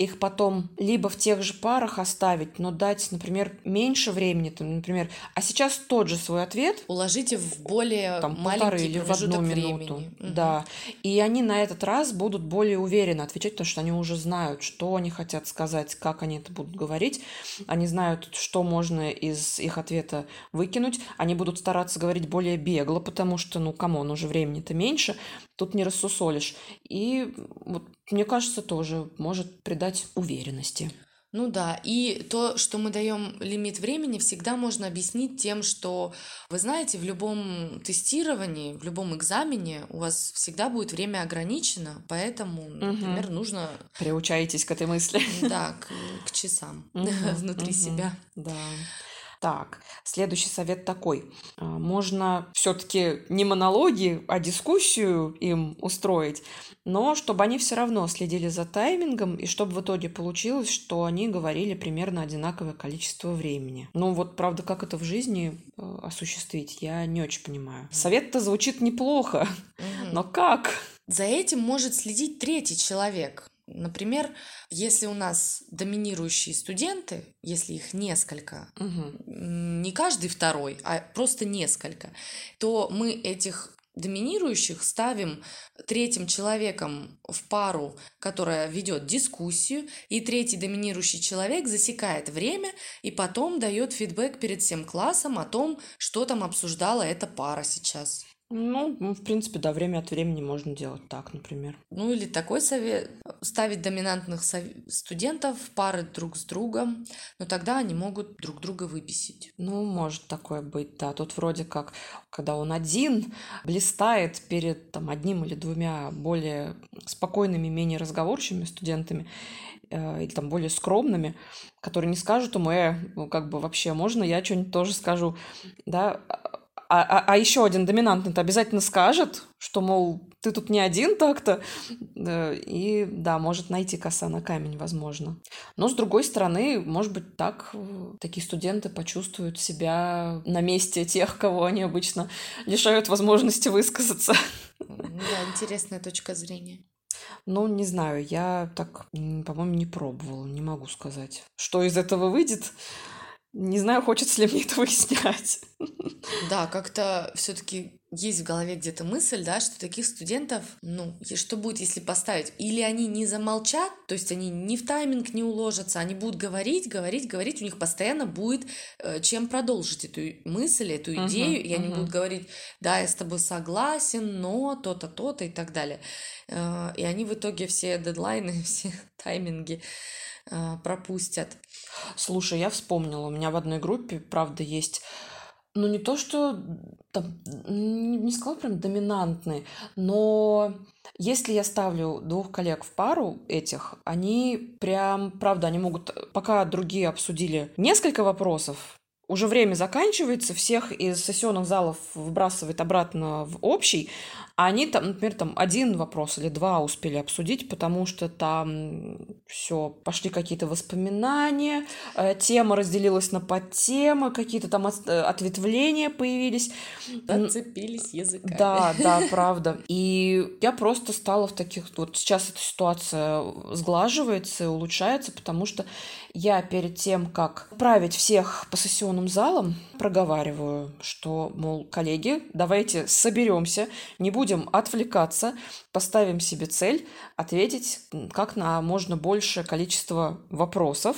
их потом либо в тех же парах оставить, но дать, например, меньше времени, там, например, а сейчас тот же свой ответ. Уложите в более там, маленький или в одну минуту, угу. да, и они на этот раз будут более уверенно отвечать, потому что они уже знают, что они хотят сказать, как они это будут говорить, они знают, что можно из их ответа выкинуть, они будут стараться говорить более бегло, потому что, ну, come on, уже времени-то меньше, тут не рассусолишь, и вот мне кажется, тоже может придать уверенности. Ну да, и то, что мы даем лимит времени, всегда можно объяснить тем, что, вы знаете, в любом тестировании, в любом экзамене у вас всегда будет время ограничено, поэтому, например, угу. нужно... Приучаетесь к этой мысли. Да, к, к часам угу, [laughs] внутри угу. себя. Да. Так, следующий совет такой. А, можно все-таки не монологи, а дискуссию им устроить, но чтобы они все равно следили за таймингом, и чтобы в итоге получилось, что они говорили примерно одинаковое количество времени. Ну вот, правда, как это в жизни э, осуществить, я не очень понимаю. Совет-то звучит неплохо, [laughs] но как? За этим может следить третий человек. Например, если у нас доминирующие студенты, если их несколько, угу. не каждый второй, а просто несколько, то мы этих доминирующих ставим третьим человеком в пару, которая ведет дискуссию, и третий доминирующий человек засекает время и потом дает фидбэк перед всем классом о том, что там обсуждала эта пара сейчас. Ну, в принципе, да, время от времени можно делать так, например. Ну, или такой совет. Ставить доминантных сов... студентов в пары друг с другом, но тогда они могут друг друга выписить. Ну, может такое быть, да. Тут вроде как, когда он один, блистает перед там, одним или двумя более спокойными, менее разговорчивыми студентами, э, или там более скромными, которые не скажут ему, э, ну, как бы вообще можно, я что-нибудь тоже скажу, да, а, а, а еще один доминантный обязательно скажет, что, мол, ты тут не один так-то. И да, может найти коса на камень, возможно. Но с другой стороны, может быть, так э, такие студенты почувствуют себя на месте тех, кого они обычно лишают возможности высказаться. Да, интересная точка зрения. Ну, не знаю, я так, по-моему, не пробовала, не могу сказать. Что из этого выйдет? Не знаю, хочется ли мне это [laughs] выяснять. Да, как-то все-таки есть в голове где-то мысль, да, что таких студентов, ну, что будет, если поставить? Или они не замолчат, то есть они ни в тайминг не уложатся, они будут говорить, говорить, говорить, у них постоянно будет э, чем продолжить эту мысль, эту идею, uh-huh, и они uh-huh. будут говорить, да, я с тобой согласен, но то-то, то-то и так далее. Э, и они в итоге все дедлайны, [laughs] все тайминги э, пропустят. Слушай, я вспомнила, у меня в одной группе, правда, есть ну, не то, что там, не сказала прям доминантный, но если я ставлю двух коллег в пару этих, они прям, правда, они могут, пока другие обсудили несколько вопросов, уже время заканчивается, всех из сессионных залов выбрасывает обратно в общий, а они там, например, там один вопрос или два успели обсудить, потому что там все, пошли какие-то воспоминания, э, тема разделилась на подтемы, какие-то там э, ответвления появились. Зацепились языками. Да, да, правда. И я просто стала в таких... Вот сейчас эта ситуация сглаживается и улучшается, потому что я перед тем, как править всех по сессионным залам, проговариваю, что, мол, коллеги, давайте соберемся, не будем отвлекаться, поставим себе цель ответить как на можно большее количество вопросов,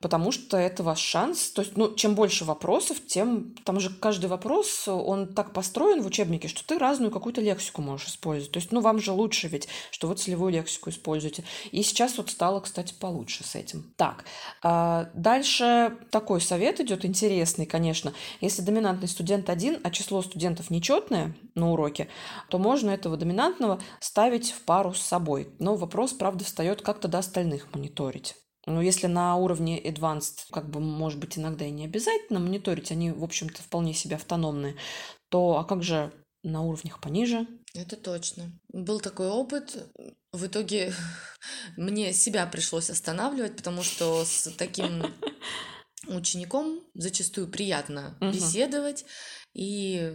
потому что это ваш шанс. То есть, ну, чем больше вопросов, тем... Там же каждый вопрос, он так построен в учебнике, что ты разную какую-то лексику можешь использовать. То есть, ну, вам же лучше ведь, что вы целевую лексику используете. И сейчас вот стало, кстати, получше с этим. Так, а дальше такой совет идет интересный, конечно. Если доминантный студент один, а число студентов нечетное на уроке, то можно этого доминантного ставить в пару с собой. Но вопрос, правда, встает, как тогда остальных мониторить. Но если на уровне advanced, как бы, может быть, иногда и не обязательно мониторить, они, в общем-то, вполне себе автономные, то а как же на уровнях пониже? Это точно. Был такой опыт. В итоге [laughs] мне себя пришлось останавливать, потому что с таким [laughs] учеником зачастую приятно угу. беседовать, и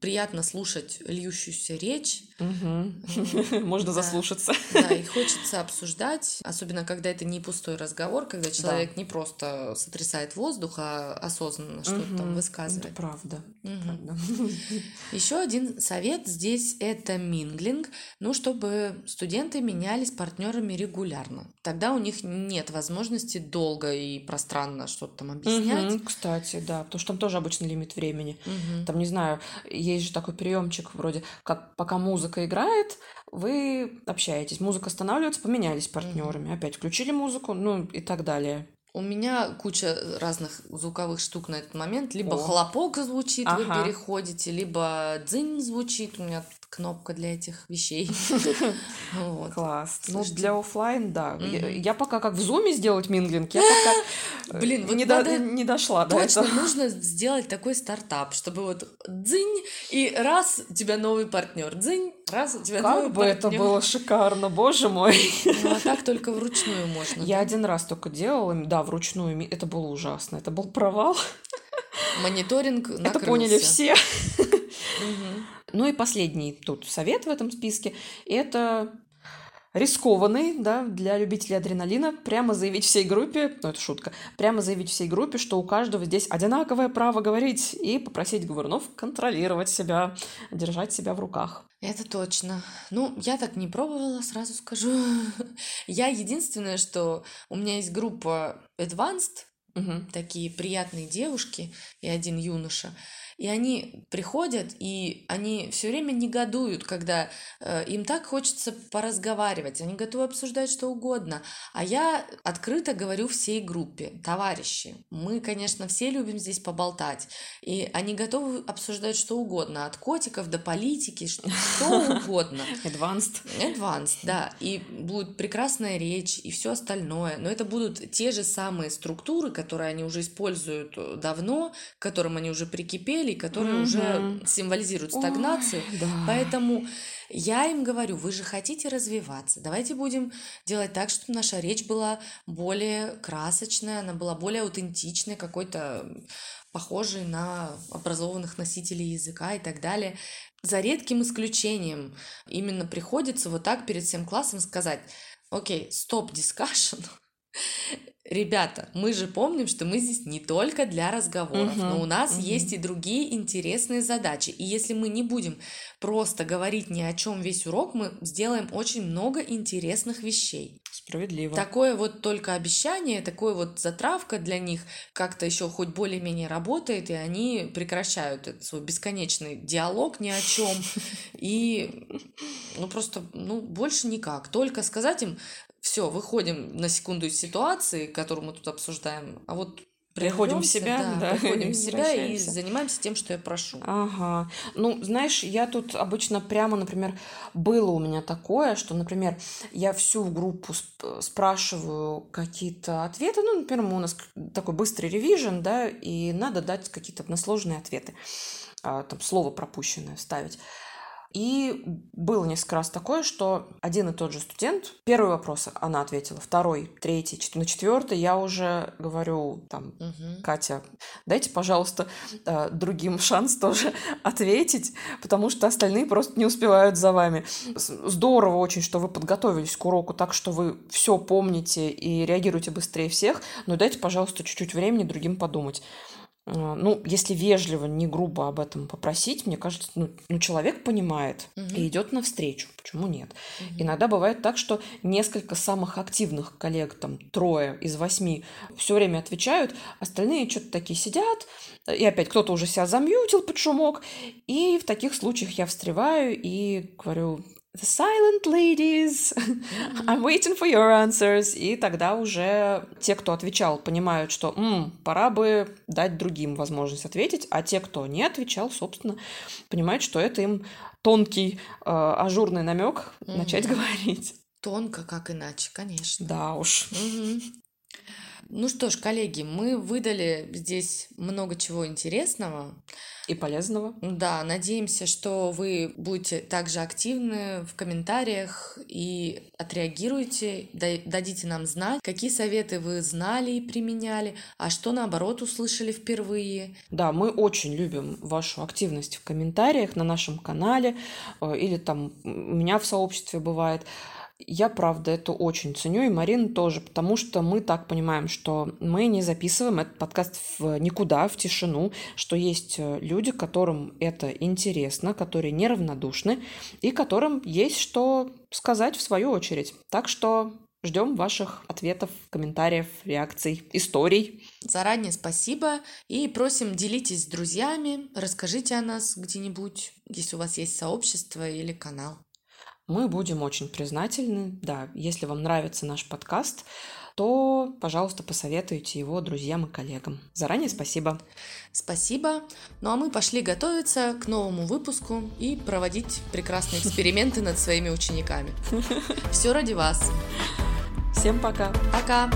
приятно слушать льющуюся речь. [laughs] Можно заслушаться. Да, и [laughs] хочется обсуждать, особенно когда это не пустой разговор, когда человек не просто сотрясает воздух, а осознанно что-то там высказывает. Это правда. [laughs] Еще один совет здесь это минглинг, ну, чтобы студенты менялись партнерами регулярно. Тогда у них нет возможности долго и пространно что-то там объяснять. Кстати, да, потому что там тоже обычно лимит времени. Там, не знаю, есть же такой приемчик вроде, как пока музыка играет, вы общаетесь. Музыка останавливается, поменялись партнерами. Опять включили музыку, ну и так далее. У меня куча разных звуковых штук на этот момент. Либо О. хлопок звучит, вы Ага. переходите, либо дзынь звучит. У меня кнопка для этих вещей. [laughs] Вот. Класс. Ну, для оффлайн, да. Я, пока как в зуме сделать mingling, я пока э, Блин, вот не, до- не дошла до Точно этого. нужно сделать такой стартап, чтобы вот дзынь, и раз у тебя новый партнер, дзынь, раз у тебя новый Как бы это было шикарно, боже мой. Ну, а так только вручную [laughs] можно. Я да? один раз только делала, да, вручную. Это было ужасно. Это был провал. Мониторинг накрылся. [laughs] Это поняли все. Ну и последний тут совет в этом списке – это рискованный, да, для любителей адреналина, прямо заявить всей группе, ну это шутка, прямо заявить всей группе, что у каждого здесь одинаковое право говорить и попросить говорунов контролировать себя, держать себя в руках. Это точно. Ну, я так не пробовала, сразу скажу. [laughs] Я единственное, что у меня есть группа Advanced, Мгм. такие приятные девушки и один юноша. И они приходят, и они все время негодуют, когда э, им так хочется поразговаривать. Они готовы обсуждать что угодно. А я открыто говорю всей группе, товарищи, мы, конечно, все любим здесь поболтать. И они готовы обсуждать что угодно, от котиков до политики, ш- что угодно. [laughs] Advanced. Advanced, да. И будет прекрасная речь и все остальное. Но это будут те же самые структуры, которые они уже используют э, давно, к которым они уже прикипели, и которые уже Мгм. символизируют стагнацию. Ой, да. Поэтому я им говорю, вы же хотите развиваться. Давайте будем делать так, чтобы наша речь была более красочная, она была более аутентичной, какой-то похожей на образованных носителей языка и так далее. За редким исключением именно приходится вот так перед всем классом сказать, окей, стоп дискашн, Ребята, мы же помним, что мы здесь не только для разговоров, Мгм, но у нас мгм. есть и другие интересные задачи. И если мы не будем просто говорить ни о чем весь урок, мы сделаем очень много интересных вещей. Справедливо. Такое вот только обещание, такое вот затравка для них как-то еще хоть более-менее работает, и они прекращают этот свой бесконечный диалог ни о чем. И ну просто, ну, больше никак. Только сказать им, все, выходим на секунду из ситуации, которую мы тут обсуждаем, а вот Приходим в себя, да, приходим и [laughs] в себя и занимаемся тем, что я прошу. Ага. Ну, знаешь, я тут обычно прямо, например, было у меня такое, что, например, я всю группу сп- спрашиваю какие-то ответы. Ну, например, у нас такой быстрый ревижн, да, и надо дать какие-то односложные ответы. А, Там слово пропущенное вставить. И было несколько раз такое, что один и тот же студент, первый вопрос она ответила, второй, третий, чет- на четвертый я уже говорю, там, Мгм. Катя, дайте, пожалуйста, э, другим шанс тоже [laughs] ответить, потому что остальные просто не успевают за вами. Здорово очень, что вы подготовились к уроку так, что вы все помните и реагируете быстрее всех, но дайте, пожалуйста, чуть-чуть времени другим подумать. Э, Ну, если вежливо, не грубо об этом попросить, мне кажется, ну, ну, человек понимает Мгм. и идет навстречу. Почему нет? Мгм. Иногда бывает так, что несколько самых активных коллег, там трое из восьми, все время отвечают, остальные что-то такие сидят, и опять кто-то уже себя замьютил под шумок, и в таких случаях я встреваю и говорю The silent ladies, I'm waiting for your answers. И тогда уже те, кто отвечал, понимают, что «М, пора бы дать другим возможность ответить, а те, кто не отвечал, собственно, понимают, что это им тонкий э, ажурный намек начать Мгм. говорить. Тонко, как иначе, конечно. Да уж. Мгм. Ну что ж, коллеги, мы выдали здесь много чего интересного. И полезного. Да, надеемся, что вы будете также активны в комментариях и отреагируете, да- дадите нам знать, какие советы вы знали и применяли, а что наоборот услышали впервые. Да, мы очень любим вашу активность в комментариях на нашем канале э, или там у меня в сообществе бывает. Я, правда, это очень ценю, и Марина тоже, потому что мы так понимаем, что мы не записываем этот подкаст в никуда, в тишину, что есть э, люди, которым это интересно, которые неравнодушны, и которым есть что сказать в свою очередь. Так что ждем ваших ответов, комментариев, реакций, историй. Заранее спасибо и просим делитесь с друзьями, расскажите о нас где-нибудь, если у вас есть сообщество или канал. Мы будем очень признательны. Да, если вам нравится наш подкаст, то, пожалуйста, посоветуйте его друзьям и коллегам. Заранее спасибо. Спасибо. Ну а мы пошли готовиться к новому выпуску и проводить прекрасные эксперименты над своими учениками. [laughs] Все ради вас. Всем пока. Пока.